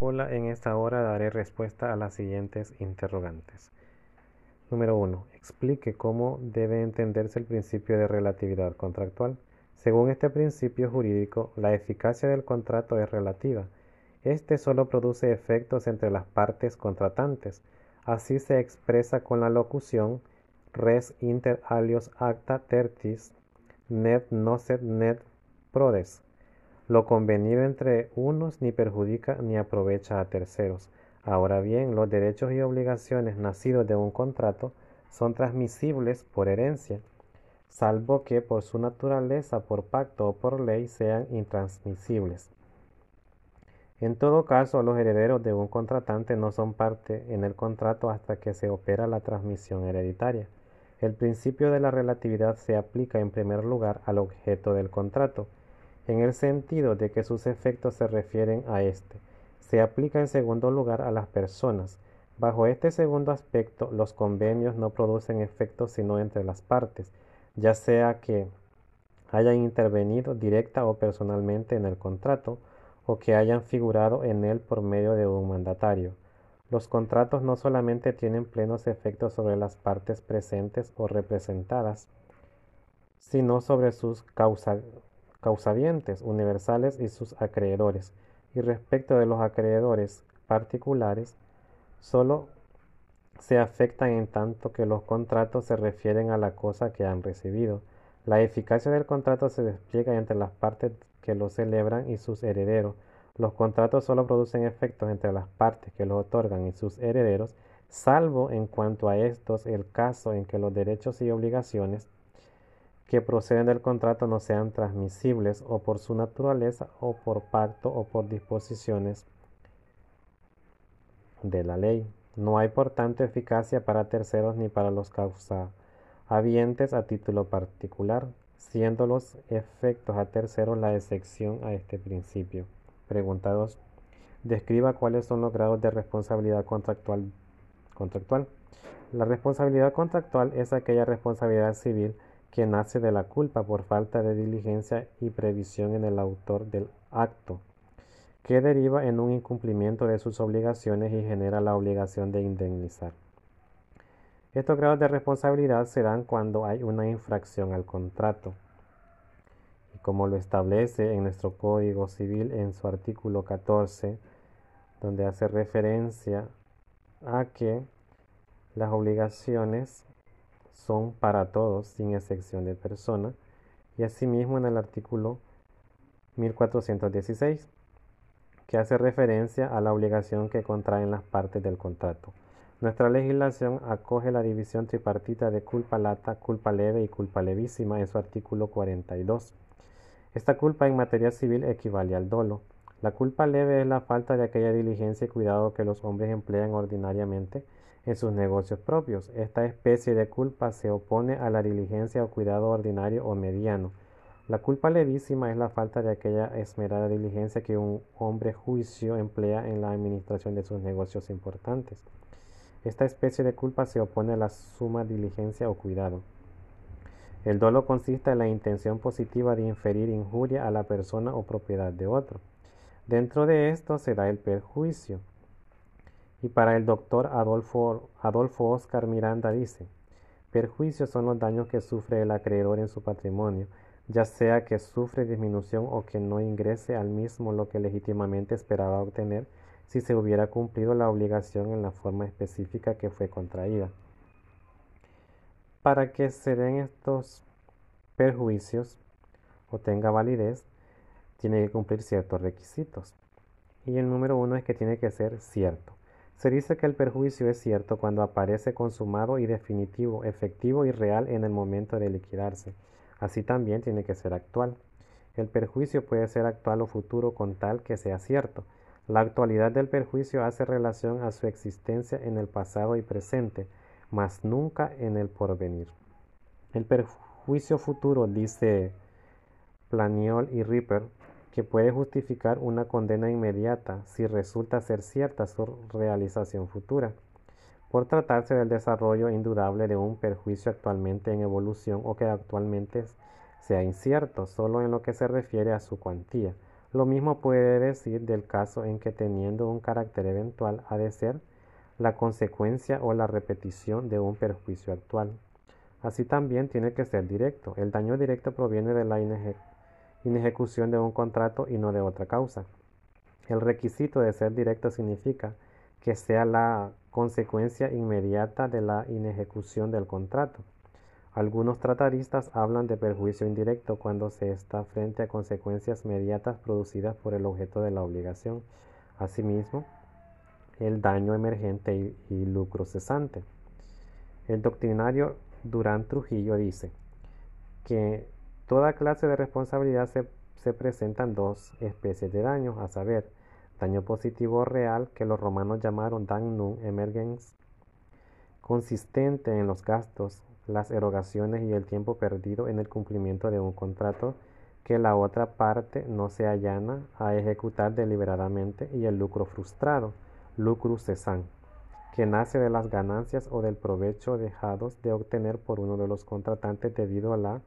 Hola, en esta hora daré respuesta a las siguientes interrogantes. Número 1. Explique cómo debe entenderse el principio de relatividad contractual. Según este principio jurídico, la eficacia del contrato es relativa. Este solo produce efectos entre las partes contratantes. Así se expresa con la locución res inter alios acta tertis net nocet net prodes. Lo convenido entre unos ni perjudica ni aprovecha a terceros. Ahora bien, los derechos y obligaciones nacidos de un contrato son transmisibles por herencia, salvo que por su naturaleza, por pacto o por ley sean intransmisibles. En todo caso, los herederos de un contratante no son parte en el contrato hasta que se opera la transmisión hereditaria. El principio de la relatividad se aplica en primer lugar al objeto del contrato, en el sentido de que sus efectos se refieren a éste. Se aplica en segundo lugar a las personas. Bajo este segundo aspecto, los convenios no producen efectos sino entre las partes, ya sea que hayan intervenido directa o personalmente en el contrato, o que hayan figurado en él por medio de un mandatario. Los contratos no solamente tienen plenos efectos sobre las partes presentes o representadas, sino sobre sus causas causavientes universales y sus acreedores. Y respecto de los acreedores particulares, solo se afectan en tanto que los contratos se refieren a la cosa que han recibido. La eficacia del contrato se despliega entre las partes que lo celebran y sus herederos. Los contratos solo producen efectos entre las partes que los otorgan y sus herederos, salvo en cuanto a estos el caso en que los derechos y obligaciones que proceden del contrato no sean transmisibles o por su naturaleza o por pacto o por disposiciones de la ley. No hay por tanto eficacia para terceros ni para los causahabientes a título particular, siendo los efectos a terceros la excepción a este principio. Pregunta 2. Describa cuáles son los grados de responsabilidad contractual. contractual. La responsabilidad contractual es aquella responsabilidad civil que nace de la culpa por falta de diligencia y previsión en el autor del acto, que deriva en un incumplimiento de sus obligaciones y genera la obligación de indemnizar. Estos grados de responsabilidad se dan cuando hay una infracción al contrato. Y como lo establece en nuestro Código Civil en su artículo 14, donde hace referencia a que las obligaciones son para todos sin excepción de persona y asimismo en el artículo 1416 que hace referencia a la obligación que contraen las partes del contrato. Nuestra legislación acoge la división tripartita de culpa lata, culpa leve y culpa levísima en su artículo 42. Esta culpa en materia civil equivale al dolo. La culpa leve es la falta de aquella diligencia y cuidado que los hombres emplean ordinariamente en sus negocios propios. Esta especie de culpa se opone a la diligencia o cuidado ordinario o mediano. La culpa levísima es la falta de aquella esmerada diligencia que un hombre juicio emplea en la administración de sus negocios importantes. Esta especie de culpa se opone a la suma diligencia o cuidado. El dolo consiste en la intención positiva de inferir injuria a la persona o propiedad de otro. Dentro de esto se da el perjuicio. Y para el doctor Adolfo, Oscar Miranda dice, perjuicios son los daños que sufre el acreedor en su patrimonio, ya sea que sufre disminución o que no ingrese al mismo lo que legítimamente esperaba obtener si se hubiera cumplido la obligación en la forma específica que fue contraída. Para que se den estos perjuicios o tenga validez, tiene que cumplir ciertos requisitos. Y el número uno es que tiene que ser cierto. Se dice que el perjuicio es cierto cuando aparece consumado y definitivo, efectivo y real en el momento de liquidarse. Así también tiene que ser actual. El perjuicio puede ser actual o futuro con tal que sea cierto. La actualidad del perjuicio hace relación a su existencia en el pasado y presente, mas nunca en el porvenir. El perjuicio futuro, dice Planiol y Ripper, que puede justificar una condena inmediata si resulta ser cierta su realización futura, por tratarse del desarrollo indudable de un perjuicio actualmente en evolución o que actualmente sea incierto solo en lo que se refiere a su cuantía. Lo mismo puede decir del caso en que teniendo un carácter eventual ha de ser la consecuencia o la repetición de un perjuicio actual. Así también tiene que ser directo. El daño directo proviene de la inejecución de un contrato y no de otra causa. El requisito de ser directo significa que sea la consecuencia inmediata de la inejecución del contrato. Algunos tratadistas hablan de perjuicio indirecto cuando se está frente a consecuencias inmediatas producidas por el objeto de la obligación. Asimismo, el daño emergente y, lucro cesante. El doctrinario Durán Trujillo dice que toda clase de responsabilidad se, se presentan dos especies de daños, a saber, daño positivo real que los romanos llamaron damnum emergens, consistente en los gastos, las erogaciones y el tiempo perdido en el cumplimiento de un contrato que la otra parte no se allana a ejecutar deliberadamente y el lucro frustrado, lucrus cesant, que nace de las ganancias o del provecho dejados de obtener por uno de los contratantes debido a la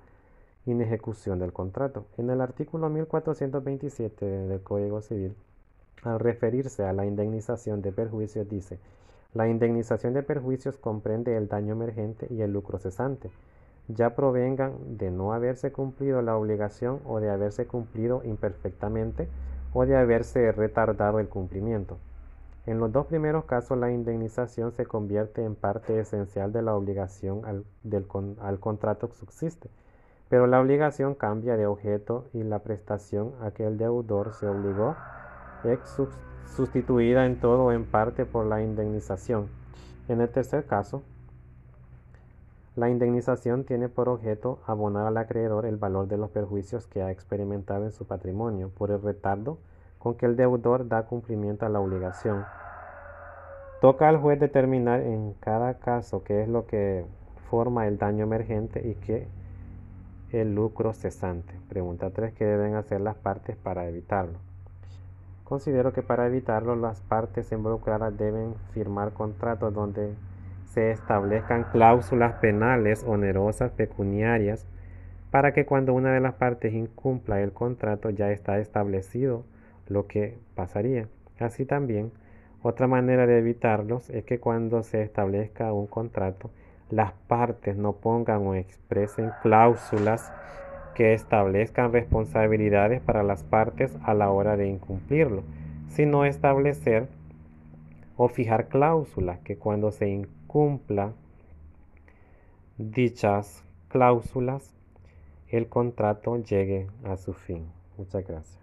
inejecución del contrato. En el artículo 1427 del Código Civil, al referirse a la indemnización de perjuicios, dice, la indemnización de perjuicios comprende el daño emergente y el lucro cesante, ya provengan de no haberse cumplido la obligación o de haberse cumplido imperfectamente o de haberse retardado el cumplimiento. En los dos primeros casos la indemnización se convierte en parte esencial de la obligación al, al contrato que subsiste, pero la obligación cambia de objeto y la prestación a que el deudor se obligó es sustituida en todo o en parte por la indemnización. En el tercer caso, la indemnización tiene por objeto abonar al acreedor el valor de los perjuicios que ha experimentado en su patrimonio por el retardo con que el deudor da cumplimiento a la obligación. Toca al juez determinar en cada caso qué es lo que forma el daño emergente y qué el lucro cesante. Pregunta 3. ¿Qué deben hacer las partes para evitarlo? Considero que para evitarlo las partes involucradas deben firmar contratos donde se establezcan cláusulas penales onerosas pecuniarias para que cuando una de las partes incumpla el contrato ya está establecido lo que pasaría. Así también, otra manera de evitarlos es que cuando se establezca un contrato, las partes no pongan o expresen cláusulas que establezcan responsabilidades para las partes a la hora de incumplirlo, sino establecer o fijar cláusulas que cuando se incumpla dichas cláusulas, el contrato llegue a su fin. Muchas gracias.